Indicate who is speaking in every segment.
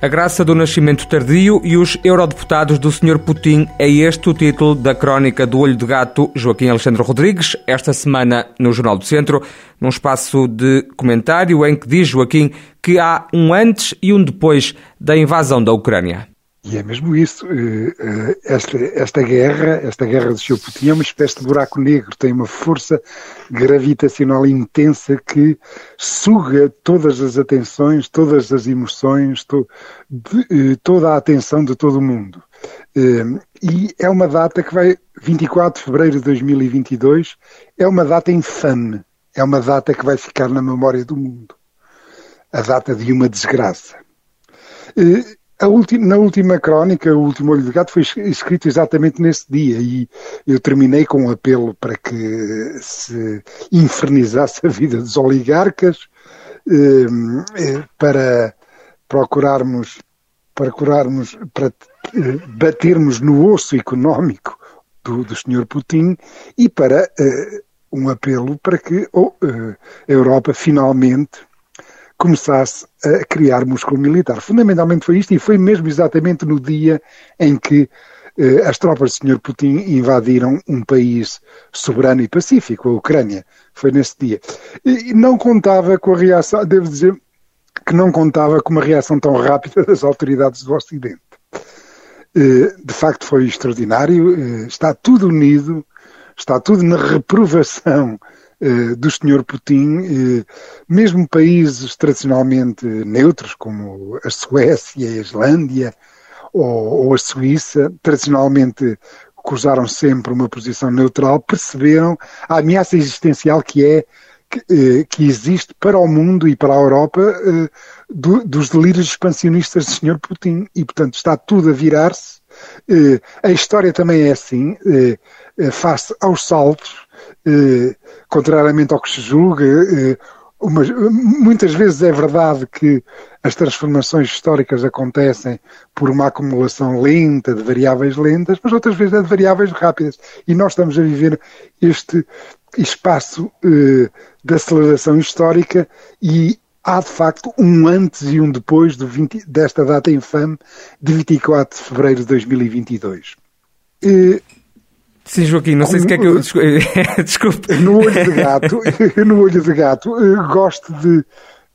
Speaker 1: A graça do nascimento tardio e os eurodeputados do Sr. Putin é este o título da crónica do Olho de Gato Joaquim Alexandre Rodrigues, esta semana no Jornal do Centro, num espaço de comentário em que diz Joaquim que há um antes e um depois da invasão da Ucrânia.
Speaker 2: E é mesmo isso. Eh, eh, esta, esta guerra, esta guerra Sr. Putin é uma espécie de buraco negro, tem uma força gravitacional intensa que suga todas as atenções, todas as emoções, to, de, eh, toda a atenção de todo o mundo. E é uma data que vai, 24 de fevereiro de 2022, é uma data infame, é uma data que vai ficar na memória do mundo. A data de uma desgraça na última crónica, o último olho de gato foi escrito exatamente nesse dia e eu terminei com um apelo para que se infernizasse a vida dos oligarcas ehm, eh, para procurarmos, procurarmos para eh, batermos no osso económico do, do Sr. Putin e para eh, um apelo para que oh, a Europa finalmente começasse a criar músculo militar. Fundamentalmente foi isto e foi mesmo exatamente no dia em que eh, as tropas do Sr. Putin invadiram um país soberano e pacífico, a Ucrânia. Foi nesse dia. E não contava com a reação, devo dizer que não contava com uma reação tão rápida das autoridades do Ocidente. Eh, de facto foi extraordinário, eh, está tudo unido, está tudo na reprovação eh, do Sr. Putin, eh, mesmo países tradicionalmente neutros, como a Suécia, a Islândia ou, ou a Suíça, tradicionalmente cruzaram sempre uma posição neutral, perceberam a ameaça existencial que é que, eh, que, existe para o mundo e para a Europa do, dos delírios expansionistas do Sr. Putin. E, portanto, está tudo a virar-se. A história também é assim, face aos saltos, contrariamente ao que se julga, eh, muitas vezes é verdade que as transformações históricas acontecem por uma acumulação lenta de variáveis lentas, mas outras vezes é de variáveis rápidas. E nós estamos a viver este espaço eh, de aceleração histórica e há de facto um antes e um depois 20, desta data infame de 24 de fevereiro de 2022.
Speaker 1: Sim, Joaquim, não sei se quer que eu. Desculpe.
Speaker 2: No olho de gato, no olho de gato, eh, gosto de,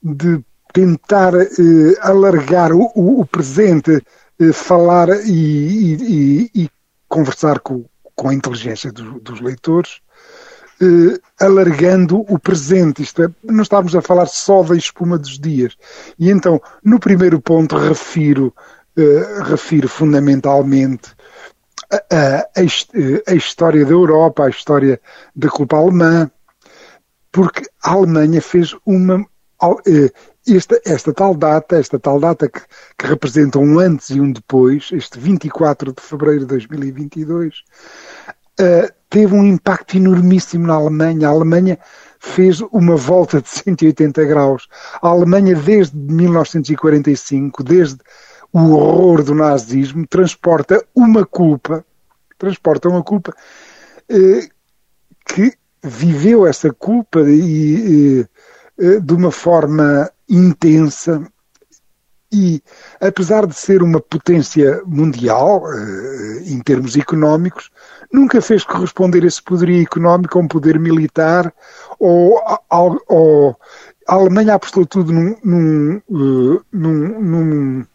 Speaker 2: de tentar uh, alargar o, o presente, uh, falar e, e, e, conversar com, com a inteligência do, dos leitores, alargando o presente. Isto é, não estamos a falar só da espuma dos dias. E então, no primeiro ponto, refiro, refiro fundamentalmente a, a, história da Europa, a história da culpa alemã, porque a Alemanha fez uma. Eh, esta, esta tal data, esta tal data que, que representa um antes e um depois, este 24 de fevereiro de 2022, uh, eh, teve um impacto enormíssimo na Alemanha. A Alemanha fez uma volta de 180 graus. A Alemanha, desde 1945, desde o horror do nazismo, transporta uma culpa, transporta uma culpa eh, que viveu essa culpa e, eh, de uma forma intensa. E, apesar de ser uma potência mundial, eh, em termos económicos, nunca fez corresponder esse poderio económico a um poder militar ou, ou a Alemanha apostou tudo num, num, eh, num, num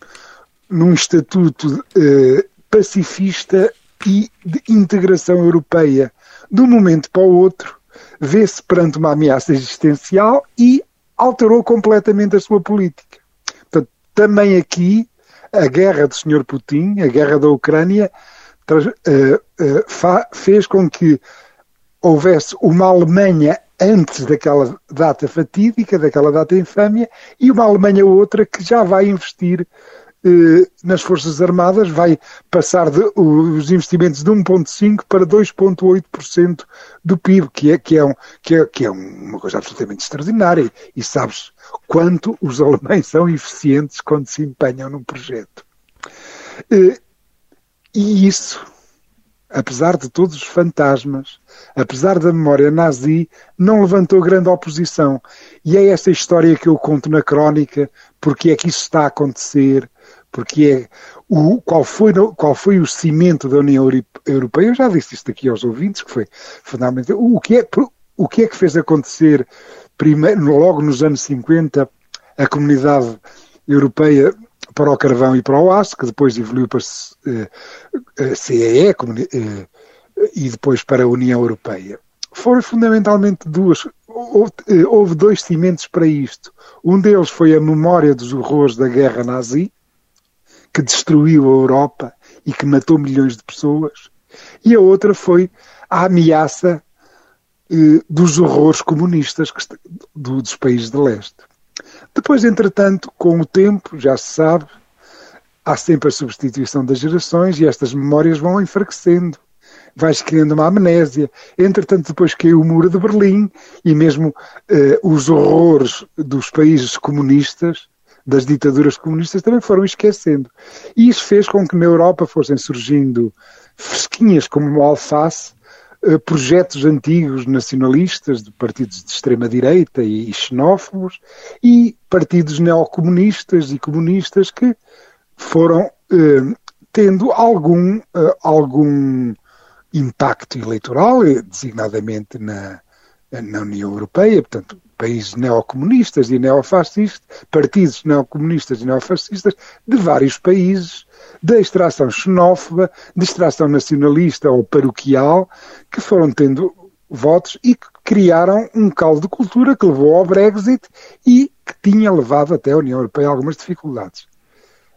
Speaker 2: num estatuto eh, pacifista e de integração europeia. De um momento para o outro, vê-se perante uma ameaça existencial e alterou completamente a sua política. Portanto, também aqui, a guerra do Sr. Putin, a guerra da Ucrânia, uh, uh, fez com que houvesse uma Alemanha antes daquela data fatídica, daquela data infâmia, e uma Alemanha outra que já vai investir eh, nas Forças Armadas vai passar de, os investimentos de 1,5% para 2,8% do PIB, que é, que, é um, que, é, que é uma coisa absolutamente extraordinária. E sabes quanto os alemães são eficientes quando se empenham num projeto. Eh, e isso, apesar de todos os fantasmas, apesar da memória nazi, não levantou grande oposição. E é essa história que eu conto na crónica, porque é que isso está a acontecer, porque é o, qual, foi, qual foi o cimento da União Europeia. Eu já disse isto aqui aos ouvintes, que foi fundamental. O que é, o que, é que fez acontecer primeiro, logo nos anos 50 a comunidade europeia para o carvão e para o aço, que depois evoluiu para a CEE e depois para a União Europeia. Foram fundamentalmente duas. Houve dois cimentos para isto. Um deles foi a memória dos horrores da guerra nazi, que destruiu a Europa e que matou milhões de pessoas, e a outra foi a ameaça eh, dos horrores comunistas dos países de leste. Depois, entretanto, com o tempo, já se sabe, há sempre a substituição das gerações e estas memórias vão enfraquecendo. Vais criando uma amnésia. Entretanto, depois caiu o muro de Berlim e mesmo eh, os horrores dos países comunistas das ditaduras comunistas também foram esquecendo. E isso fez com que na Europa fossem surgindo fresquinhas como uma alface, projetos antigos nacionalistas de partidos de extrema-direita e xenófobos e partidos neocomunistas e comunistas que foram eh, tendo algum, eh, algum impacto eleitoral, eh, designadamente na, na União Europeia, portanto, países neocomunistas e neofascistas, partidos neocomunistas e neofascistas de vários países, da extração xenófoba, de extração nacionalista ou paroquial, que foram tendo votos e que criaram um caldo de cultura que levou ao Brexit e que tinha levado até a União Europeia a algumas dificuldades.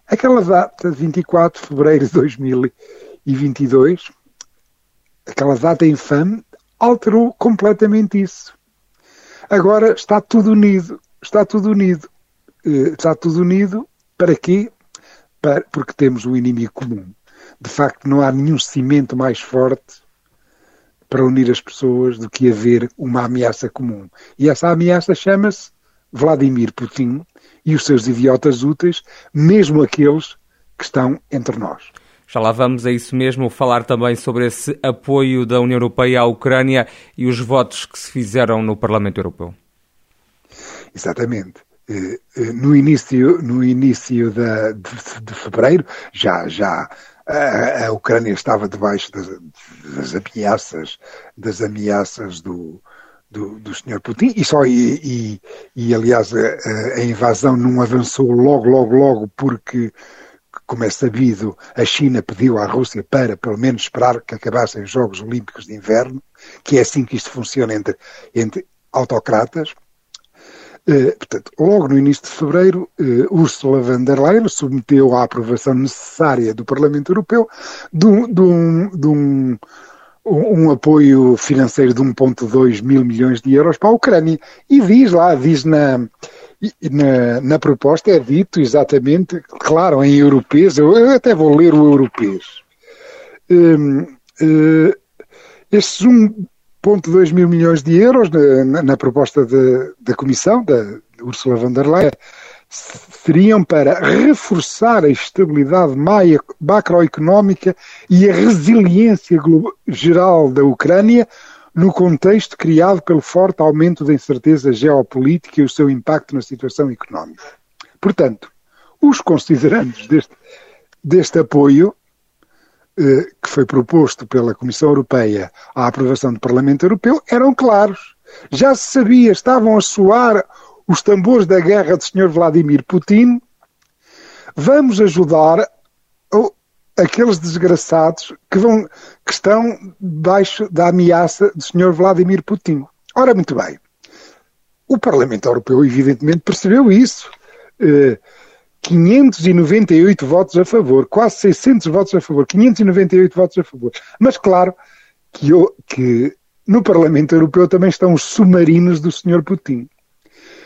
Speaker 2: Aquela data, 24 de fevereiro de 2022, aquela data infame, alterou completamente isso. Agora está tudo unido. Está tudo unido. Eh, está tudo unido para quê? Para, porque temos um inimigo comum. De facto, não há nenhum cimento mais forte para unir as pessoas do que haver uma ameaça comum. E essa ameaça chama-se Vladimir Putin e os seus idiotas úteis, mesmo aqueles que estão entre nós.
Speaker 1: Já lá vamos a isso mesmo, falar também sobre esse apoio da União Europeia à Ucrânia e os votos que se fizeram no Parlamento Europeu.
Speaker 2: Exatamente. Eh, eh, no início, no início de, de, de fevereiro, já, já a, a, Ucrânia estava debaixo das, das ameaças, das ameaças do, do, do Sr. Putin e só e, e, e aliás a, a, invasão não avançou logo, logo, logo porque como é sabido, a China pediu à Rússia para, pelo menos, esperar que acabassem os Jogos Olímpicos de Inverno, que é assim que isto funciona entre, entre autocratas. Uh, portanto, logo no início de fevereiro, uh, Ursula von der Leyen submeteu à aprovação necessária do Parlamento Europeu de de um, de um, um apoio financeiro de 1,2 mil milhões de euros para a Ucrânia. E diz lá, diz na, na, na, proposta é dito exatamente, claro, em europeus, eu até vou ler o europeus. Um, uh, estes 1,2 mil milhões de euros na, na, na proposta da Comissão, da Ursula von der Leyen, seriam para reforçar a estabilidade macroeconómica e a resiliência geral da Ucrânia no contexto criado pelo forte aumento da incerteza geopolítica e o seu impacto na situação económica. Portanto, os considerandos deste, deste apoio, eh, que foi proposto pela Comissão Europeia à aprovação do Parlamento Europeu, eram claros. Já se sabia, estavam a soar os tambores da guerra do Sr. Vladimir Putin. Vamos ajudar aqueles desgraçados que, vão, que estão debaixo da ameaça do Sr. Vladimir Putin. Ora, muito bem. O Parlamento Europeu, evidentemente, percebeu isso. Uh, eh, 598 votos a favor, quase 600 votos a favor, 598 votos a favor. Mas, claro, que, eu, que no Parlamento Europeu também estão os submarinos do Sr. Putin.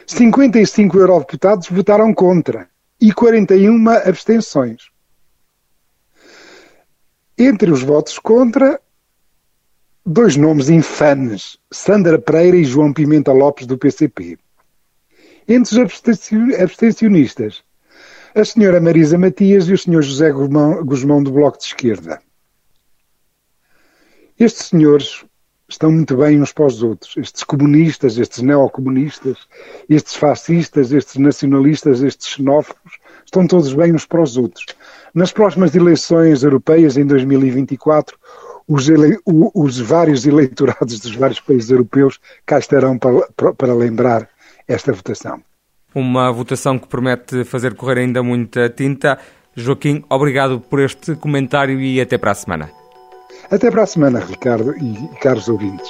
Speaker 2: 55 eurodeputados votaram contra. e 41 abstenções. Entre os votos contra, dois nomes infames, Sandra Pereira e João Pimenta Lopes do PCP. Entre os abstencionistas, a senhora Marisa Matias e o senhor José Guzmão do Bloco de Esquerda. Estes senhores estão muito bem uns para os outros. Estes comunistas, estes neocomunistas, estes fascistas, estes nacionalistas, estes xenófobos, estão todos bem uns para os outros. Nas próximas eleições europeias, em 2024, os, ele... os vários eleitorados dos vários países europeus cá estarão para, para lembrar esta votação.
Speaker 1: Uma votação que promete fazer correr ainda muita tinta. Joaquim, obrigado por este comentário e até para a semana.
Speaker 2: Até para a semana, Ricardo e caros ouvintes.